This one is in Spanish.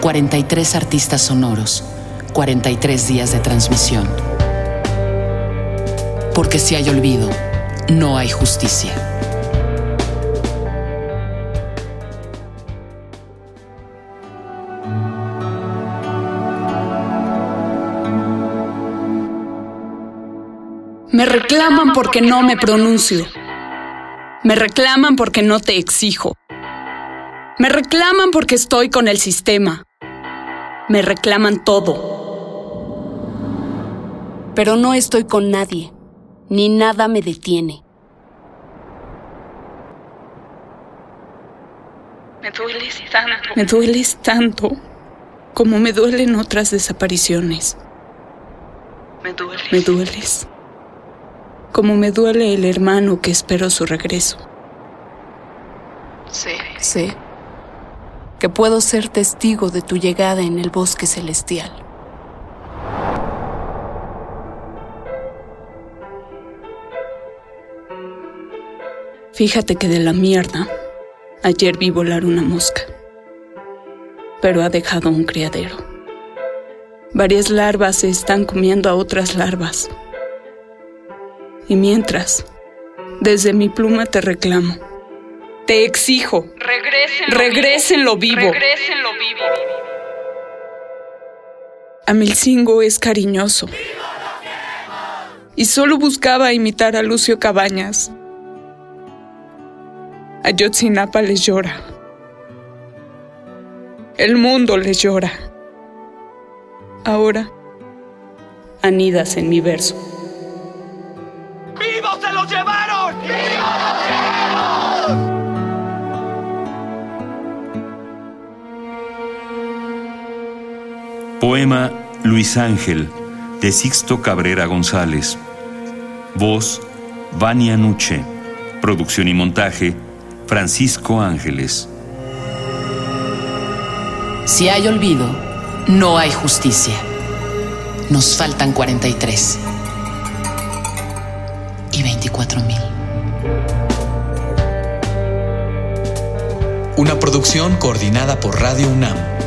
43 artistas sonoros, 43 días de transmisión. Porque si hay olvido, no hay justicia. Me reclaman porque no me pronuncio. Me reclaman porque no te exijo. Me reclaman porque estoy con el sistema. Me reclaman todo. Pero no estoy con nadie, ni nada me detiene. Me dueles tanto. Me dueles tanto como me duelen otras desapariciones. Me dueles. Me dueles. Como me duele el hermano que esperó su regreso. Sí. Sé que puedo ser testigo de tu llegada en el bosque celestial. Fíjate que de la mierda, ayer vi volar una mosca, pero ha dejado un criadero. Varias larvas se están comiendo a otras larvas. Y mientras, desde mi pluma te reclamo, te exijo, Regrésenlo. regrésenlo vivo. Regrésenlo vivo. Amilcingo es cariñoso. Y solo buscaba imitar a Lucio Cabañas. Ayotzinapa les llora. El mundo les llora. Ahora, anidas en mi verso. ¡Vivos se los llevaron! Poema Luis Ángel de Sixto Cabrera González. Voz Vania Nuche. Producción y montaje Francisco Ángeles. Si hay olvido, no hay justicia. Nos faltan 43. Y 24 mil. Una producción coordinada por Radio UNAM